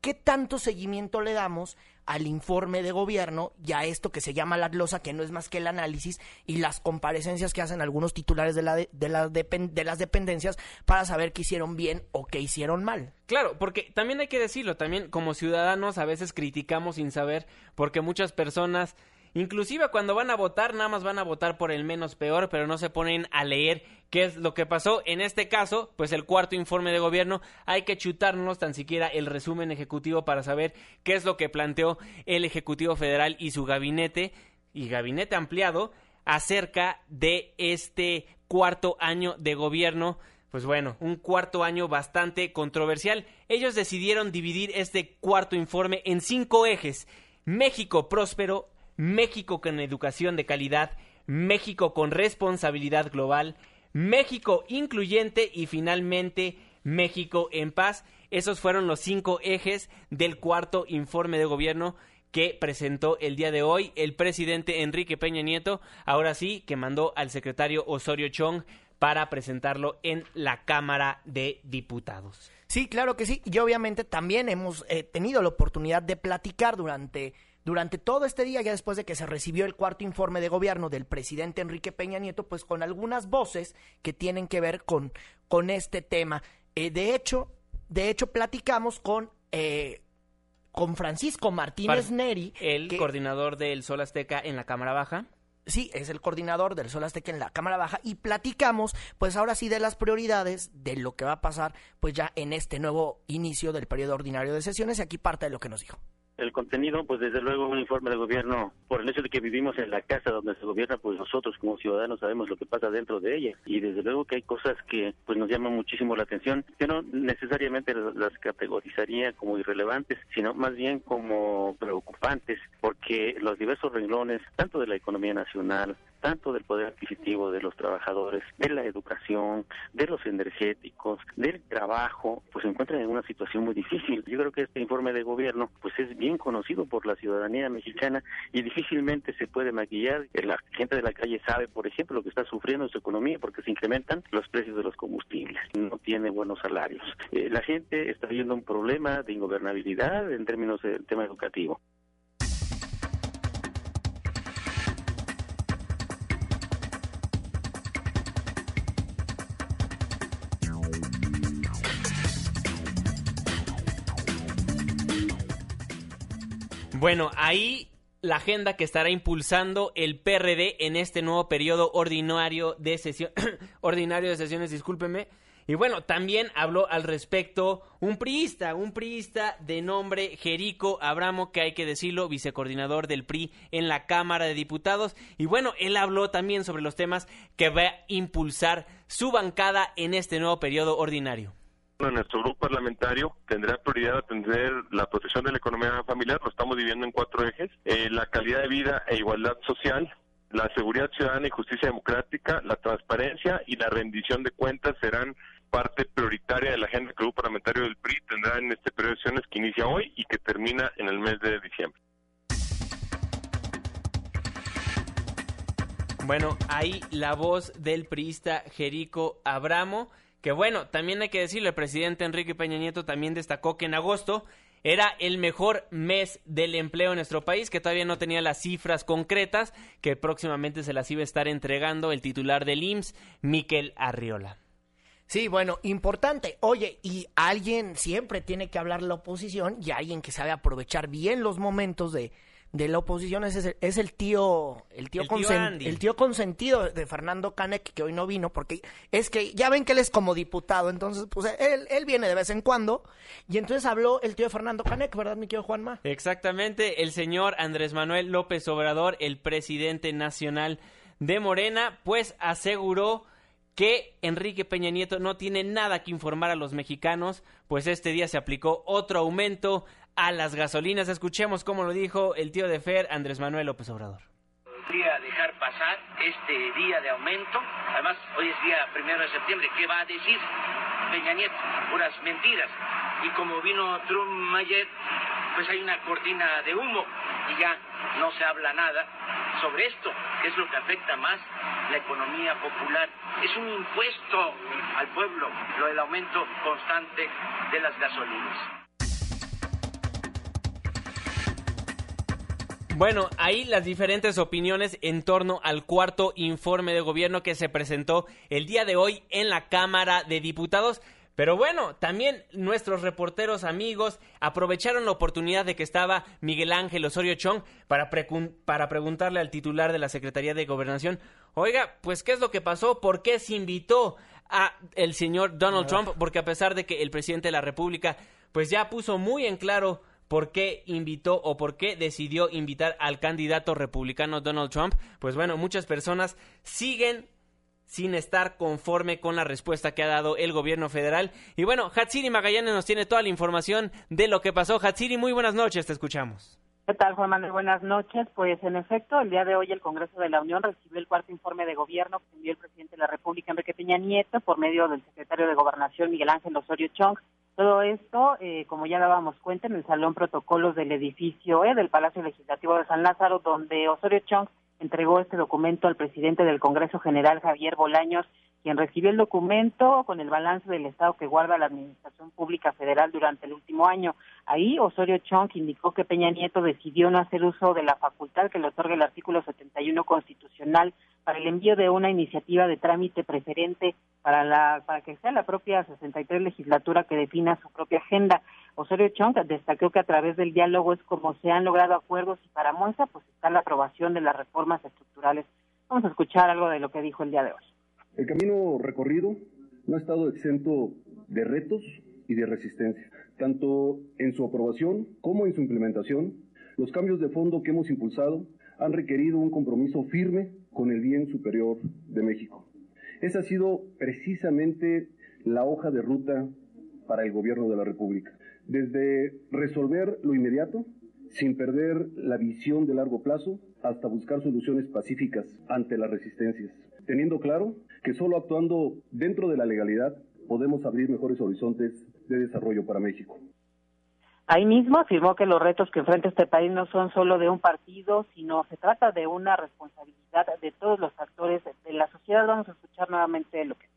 ¿qué tanto seguimiento le damos al informe de gobierno y a esto que se llama la glosa, que no es más que el análisis y las comparecencias que hacen algunos titulares de, la de, de las dependencias para saber qué hicieron bien o qué hicieron mal? Claro, porque también hay que decirlo, también como ciudadanos a veces criticamos sin saber, porque muchas personas Inclusive cuando van a votar, nada más van a votar por el menos peor, pero no se ponen a leer qué es lo que pasó. En este caso, pues el cuarto informe de gobierno, hay que chutarnos tan siquiera el resumen ejecutivo para saber qué es lo que planteó el Ejecutivo Federal y su gabinete, y gabinete ampliado, acerca de este cuarto año de gobierno pues bueno, un cuarto año bastante controversial. Ellos decidieron dividir este cuarto informe en cinco ejes. México próspero, México con educación de calidad, México con responsabilidad global, México incluyente y finalmente México en paz. Esos fueron los cinco ejes del cuarto informe de gobierno que presentó el día de hoy el presidente Enrique Peña Nieto, ahora sí, que mandó al secretario Osorio Chong para presentarlo en la Cámara de Diputados. Sí, claro que sí. Y obviamente también hemos eh, tenido la oportunidad de platicar durante durante todo este día, ya después de que se recibió el cuarto informe de gobierno del presidente Enrique Peña Nieto, pues con algunas voces que tienen que ver con, con este tema. Eh, de hecho, de hecho, platicamos con eh, con Francisco Martínez Neri, el coordinador del Sol Azteca en la Cámara Baja. Sí, es el coordinador del Sol Azteca en la Cámara Baja y platicamos, pues ahora sí, de las prioridades de lo que va a pasar, pues ya en este nuevo inicio del periodo ordinario de sesiones. Y aquí parte de lo que nos dijo. El contenido, pues desde luego un informe de gobierno, por el hecho de que vivimos en la casa donde se gobierna, pues nosotros como ciudadanos sabemos lo que pasa dentro de ella. Y desde luego que hay cosas que pues nos llaman muchísimo la atención, que no necesariamente las categorizaría como irrelevantes, sino más bien como preocupantes, porque los diversos renglones, tanto de la economía nacional, tanto del poder adquisitivo de los trabajadores, de la educación, de los energéticos, del trabajo, pues se encuentran en una situación muy difícil. Yo creo que este informe de gobierno pues es bien conocido por la ciudadanía mexicana y difícilmente se puede maquillar. La gente de la calle sabe, por ejemplo, lo que está sufriendo su economía porque se incrementan los precios de los combustibles, no tiene buenos salarios. Eh, la gente está viendo un problema de ingobernabilidad en términos del tema educativo. Bueno, ahí la agenda que estará impulsando el PRD en este nuevo periodo ordinario de sesión, ordinario de sesiones, discúlpeme. Y bueno, también habló al respecto un priista, un priista de nombre Jerico Abramo, que hay que decirlo, vicecoordinador del PRI en la Cámara de Diputados. Y bueno, él habló también sobre los temas que va a impulsar su bancada en este nuevo periodo ordinario nuestro grupo parlamentario tendrá prioridad atender la protección de la economía familiar, lo estamos dividiendo en cuatro ejes, eh, la calidad de vida e igualdad social, la seguridad ciudadana y justicia democrática, la transparencia y la rendición de cuentas serán parte prioritaria de la agenda que el grupo parlamentario del PRI tendrá en este periodo de sesiones que inicia hoy y que termina en el mes de diciembre. Bueno, ahí la voz del priista Jerico Abramo. Que bueno, también hay que decirlo, el presidente Enrique Peña Nieto también destacó que en agosto era el mejor mes del empleo en nuestro país, que todavía no tenía las cifras concretas, que próximamente se las iba a estar entregando el titular del IMSS, Miquel Arriola. Sí, bueno, importante. Oye, y alguien siempre tiene que hablar la oposición y alguien que sabe aprovechar bien los momentos de, de la oposición es, el, es el tío el tío, el tío, consentido de Fernando Canek que hoy no vino porque es que ya ven que él es como diputado entonces pues él, él viene de vez en cuando y entonces habló el tío de Fernando Canek verdad mi tío Juanma exactamente el señor Andrés Manuel López Obrador el presidente nacional de Morena pues aseguró que Enrique Peña Nieto no tiene nada que informar a los mexicanos, pues este día se aplicó otro aumento a las gasolinas. Escuchemos cómo lo dijo el tío de Fer, Andrés Manuel López Obrador. Podría dejar pasar este día de aumento. Además, hoy es día primero de septiembre. ¿Qué va a decir Peña Nieto? Puras mentiras. y como vino Trump ayer, pues hay una cortina de humo y ya no se habla nada sobre esto, que es lo que afecta más la economía popular. Es un impuesto al pueblo, lo del aumento constante de las gasolinas. Bueno, ahí las diferentes opiniones en torno al cuarto informe de gobierno que se presentó el día de hoy en la Cámara de Diputados. Pero bueno, también nuestros reporteros amigos aprovecharon la oportunidad de que estaba Miguel Ángel Osorio Chong para, para preguntarle al titular de la Secretaría de Gobernación, oiga, pues ¿qué es lo que pasó? ¿Por qué se invitó a el señor Donald Trump? Porque a pesar de que el presidente de la República pues ya puso muy en claro por qué invitó o por qué decidió invitar al candidato republicano Donald Trump, pues bueno, muchas personas siguen sin estar conforme con la respuesta que ha dado el gobierno federal. Y bueno, Hatsiri Magallanes nos tiene toda la información de lo que pasó. Hatsiri, muy buenas noches, te escuchamos. ¿Qué tal, Juan Manuel? Buenas noches. Pues en efecto, el día de hoy el Congreso de la Unión recibió el cuarto informe de gobierno que envió el presidente de la República, Enrique Peña Nieto, por medio del secretario de Gobernación, Miguel Ángel Osorio Chong. Todo esto, eh, como ya dábamos cuenta, en el Salón Protocolos del edificio E del Palacio Legislativo de San Lázaro, donde Osorio Chong entregó este documento al presidente del Congreso General, Javier Bolaños, quien recibió el documento con el balance del Estado que guarda la Administración Pública Federal durante el último año. Ahí Osorio Chong indicó que Peña Nieto decidió no hacer uso de la facultad que le otorga el artículo 71 constitucional para el envío de una iniciativa de trámite preferente para la para que sea la propia 63 legislatura que defina su propia agenda. Osorio Chong destacó que a través del diálogo es como se han logrado acuerdos y para muestra pues está la aprobación de las reformas estructurales. Vamos a escuchar algo de lo que dijo el día de hoy. El camino recorrido no ha estado exento de retos y de resistencia, tanto en su aprobación como en su implementación. Los cambios de fondo que hemos impulsado han requerido un compromiso firme con el bien superior de México. Esa ha sido precisamente la hoja de ruta para el gobierno de la República. Desde resolver lo inmediato, sin perder la visión de largo plazo, hasta buscar soluciones pacíficas ante las resistencias, teniendo claro que solo actuando dentro de la legalidad podemos abrir mejores horizontes de desarrollo para México. Ahí mismo afirmó que los retos que enfrenta este país no son solo de un partido, sino se trata de una responsabilidad de todos los actores de la sociedad. Vamos a escuchar nuevamente lo que.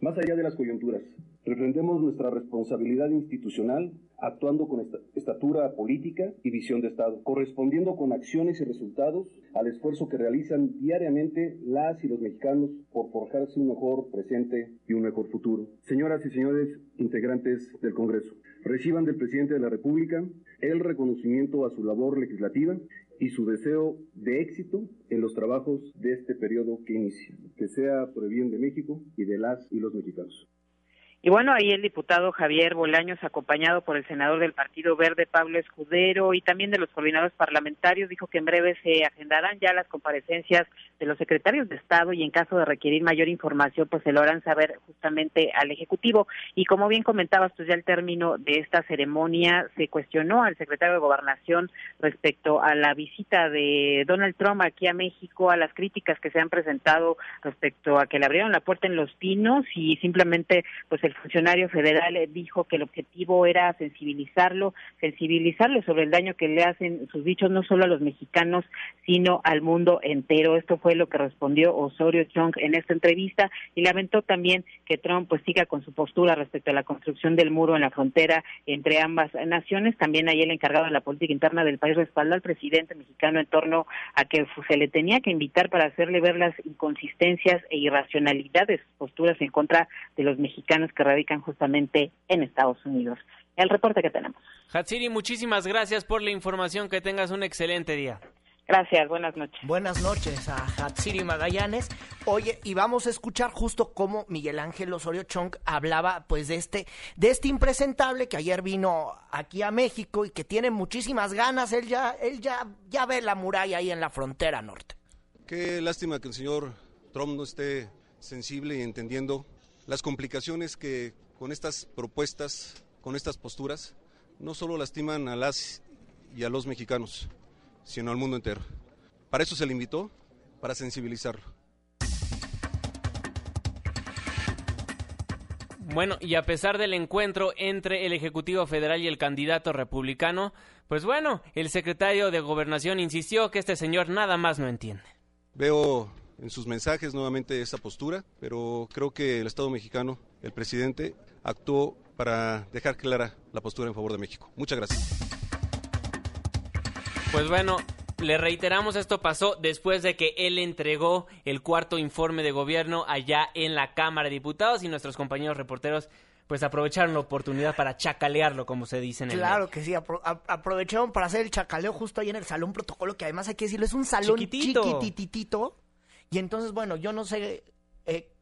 Más allá de las coyunturas, Refrendemos nuestra responsabilidad institucional actuando con estatura política y visión de Estado, correspondiendo con acciones y resultados al esfuerzo que realizan diariamente las y los mexicanos por forjarse un mejor presente y un mejor futuro. Señoras y señores integrantes del Congreso, reciban del presidente de la República el reconocimiento a su labor legislativa y su deseo de éxito en los trabajos de este periodo que inicia, que sea por el bien de México y de las y los mexicanos. Y bueno, ahí el diputado Javier Bolaños, acompañado por el senador del Partido Verde, Pablo Escudero, y también de los coordinadores parlamentarios, dijo que en breve se agendarán ya las comparecencias de los secretarios de Estado y en caso de requerir mayor información, pues se lo harán saber justamente al Ejecutivo. Y como bien comentabas, pues ya al término de esta ceremonia se cuestionó al secretario de Gobernación respecto a la visita de Donald Trump aquí a México, a las críticas que se han presentado respecto a que le abrieron la puerta en Los Pinos y simplemente, pues el funcionario federal dijo que el objetivo era sensibilizarlo, sensibilizarlo sobre el daño que le hacen sus dichos no solo a los mexicanos, sino al mundo entero. Esto fue lo que respondió Osorio Chong en esta entrevista y lamentó también que Trump pues siga con su postura respecto a la construcción del muro en la frontera entre ambas naciones. También ahí el encargado de la política interna del país respaldó al presidente mexicano en torno a que se le tenía que invitar para hacerle ver las inconsistencias e irracionalidades posturas en contra de los mexicanos que radican justamente en Estados Unidos. El reporte que tenemos. Hatsiri, muchísimas gracias por la información. Que tengas un excelente día. Gracias, buenas noches. Buenas noches a Hatsiri Magallanes. Oye, y vamos a escuchar justo cómo Miguel Ángel Osorio Chong hablaba pues de este, de este impresentable que ayer vino aquí a México y que tiene muchísimas ganas. Él ya, él ya, ya ve la muralla ahí en la frontera norte. Qué lástima que el señor Trump no esté sensible y entendiendo las complicaciones que con estas propuestas, con estas posturas, no solo lastiman a las y a los mexicanos, sino al mundo entero. Para eso se le invitó, para sensibilizarlo. Bueno, y a pesar del encuentro entre el Ejecutivo Federal y el candidato republicano, pues bueno, el secretario de Gobernación insistió que este señor nada más no entiende. Veo en sus mensajes nuevamente esa postura, pero creo que el Estado mexicano, el presidente, actuó para dejar clara la postura en favor de México. Muchas gracias. Pues bueno, le reiteramos, esto pasó después de que él entregó el cuarto informe de gobierno allá en la Cámara de Diputados y nuestros compañeros reporteros pues aprovecharon la oportunidad para chacalearlo, como se dice en el Claro que sí, aprovecharon para hacer el chacaleo justo ahí en el salón protocolo, que además hay que decirlo, es un salón chiquititito. Y entonces, bueno, yo no sé eh,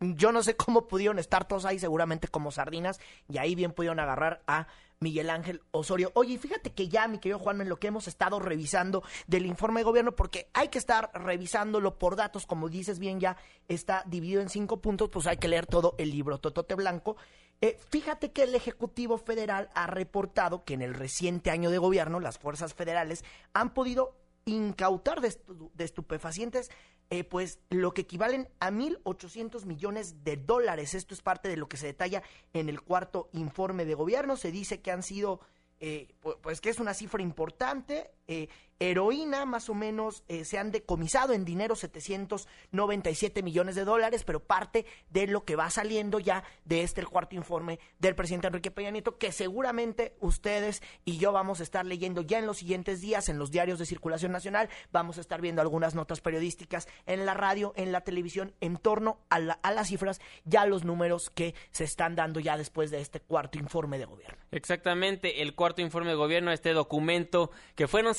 yo no sé cómo pudieron estar todos ahí, seguramente como sardinas, y ahí bien pudieron agarrar a Miguel Ángel Osorio. Oye, fíjate que ya, mi querido Juan, en lo que hemos estado revisando del informe de gobierno, porque hay que estar revisándolo por datos, como dices bien, ya está dividido en cinco puntos, pues hay que leer todo el libro Totote Blanco. Eh, fíjate que el Ejecutivo Federal ha reportado que en el reciente año de gobierno las fuerzas federales han podido incautar de, de estupefacientes eh, pues lo que equivalen a 1.800 millones de dólares. Esto es parte de lo que se detalla en el cuarto informe de gobierno. Se dice que han sido, eh, pues que es una cifra importante. Eh, heroína, más o menos, eh, se han decomisado en dinero 797 millones de dólares, pero parte de lo que va saliendo ya de este cuarto informe del presidente Enrique Peña Nieto, que seguramente ustedes y yo vamos a estar leyendo ya en los siguientes días en los diarios de circulación nacional, vamos a estar viendo algunas notas periodísticas en la radio, en la televisión, en torno a, a las cifras, ya los números que se están dando ya después de este cuarto informe de gobierno. Exactamente, el cuarto informe de gobierno, este documento que fueron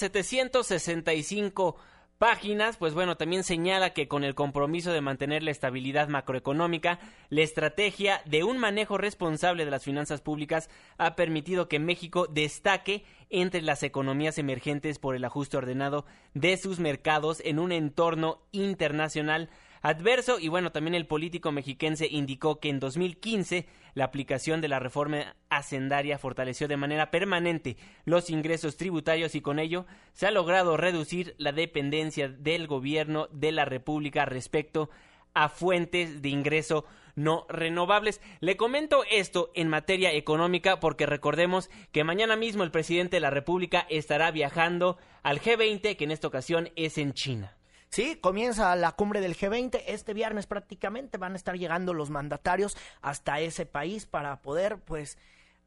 765 páginas, pues bueno, también señala que con el compromiso de mantener la estabilidad macroeconómica, la estrategia de un manejo responsable de las finanzas públicas ha permitido que México destaque entre las economías emergentes por el ajuste ordenado de sus mercados en un entorno internacional adverso y bueno, también el político mexiquense indicó que en 2015 la aplicación de la reforma hacendaria fortaleció de manera permanente los ingresos tributarios y con ello se ha logrado reducir la dependencia del gobierno de la República respecto a fuentes de ingreso no renovables. Le comento esto en materia económica porque recordemos que mañana mismo el presidente de la República estará viajando al G20 que en esta ocasión es en China. Sí, comienza la cumbre del G20. Este viernes prácticamente van a estar llegando los mandatarios hasta ese país para poder, pues,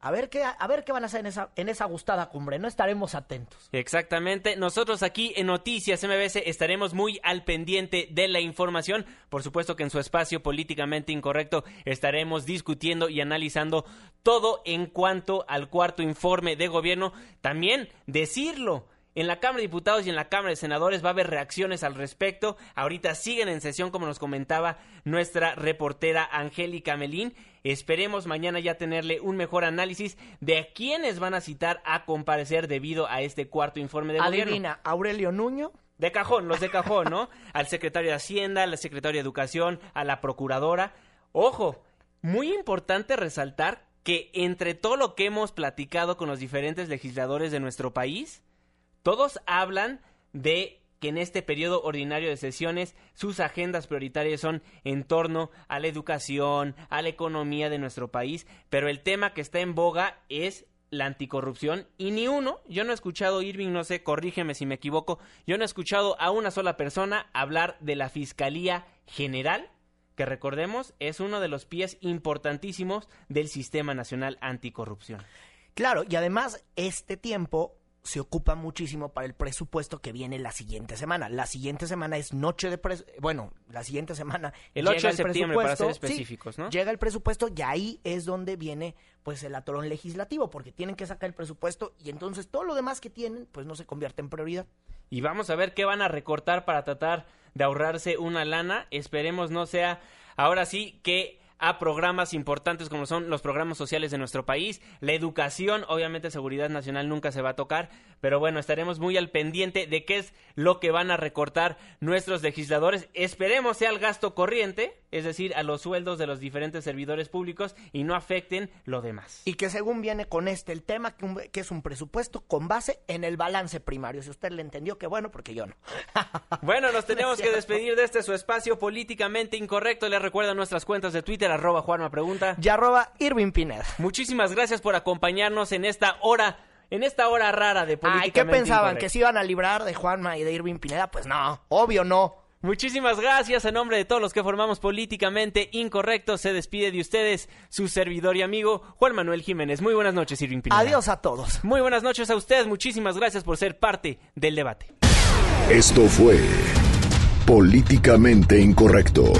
a ver qué, a ver qué van a hacer en esa, en esa gustada cumbre, ¿no? Estaremos atentos. Exactamente. Nosotros aquí en Noticias MBS estaremos muy al pendiente de la información. Por supuesto que en su espacio políticamente incorrecto estaremos discutiendo y analizando todo en cuanto al cuarto informe de gobierno. También decirlo en la Cámara de Diputados y en la Cámara de Senadores va a haber reacciones al respecto. Ahorita siguen en sesión, como nos comentaba nuestra reportera Angélica Melín. Esperemos mañana ya tenerle un mejor análisis de a quiénes van a citar a comparecer debido a este cuarto informe de Adivina, gobierno. Aurelio Nuño. De cajón, los de cajón, ¿no? al secretario de Hacienda, al secretario de Educación, a la procuradora. Ojo, muy importante resaltar que entre todo lo que hemos platicado con los diferentes legisladores de nuestro país, todos hablan de que en este periodo ordinario de sesiones sus agendas prioritarias son en torno a la educación, a la economía de nuestro país, pero el tema que está en boga es la anticorrupción y ni uno, yo no he escuchado, Irving, no sé, corrígeme si me equivoco, yo no he escuchado a una sola persona hablar de la Fiscalía General, que recordemos es uno de los pies importantísimos del Sistema Nacional Anticorrupción. Claro, y además este tiempo se ocupa muchísimo para el presupuesto que viene la siguiente semana. La siguiente semana es noche de bueno, la siguiente semana el 8 de septiembre para ser específicos, ¿no? Llega el presupuesto y ahí es donde viene pues el atorón legislativo porque tienen que sacar el presupuesto y entonces todo lo demás que tienen pues no se convierte en prioridad. Y vamos a ver qué van a recortar para tratar de ahorrarse una lana. Esperemos no sea ahora sí que a programas importantes como son los programas sociales de nuestro país, la educación, obviamente seguridad nacional nunca se va a tocar, pero bueno, estaremos muy al pendiente de qué es lo que van a recortar nuestros legisladores. Esperemos sea el gasto corriente, es decir, a los sueldos de los diferentes servidores públicos y no afecten lo demás. Y que según viene con este el tema, que, que es un presupuesto con base en el balance primario. Si usted le entendió, qué bueno, porque yo no. bueno, nos tenemos que despedir de este su espacio políticamente incorrecto. Les recuerdo nuestras cuentas de Twitter, arroba Juanma Pregunta. Y arroba Irving Pineda. Muchísimas gracias por acompañarnos en esta hora en esta hora rara de política. Ay, ¿qué pensaban? ¿Que se iban a librar de Juanma y de Irving Pineda? Pues no, obvio no. Muchísimas gracias en nombre de todos los que formamos políticamente incorrecto. Se despide de ustedes su servidor y amigo Juan Manuel Jiménez. Muy buenas noches, Irving Pineda. Adiós a todos. Muy buenas noches a ustedes. Muchísimas gracias por ser parte del debate. Esto fue Políticamente Incorrecto.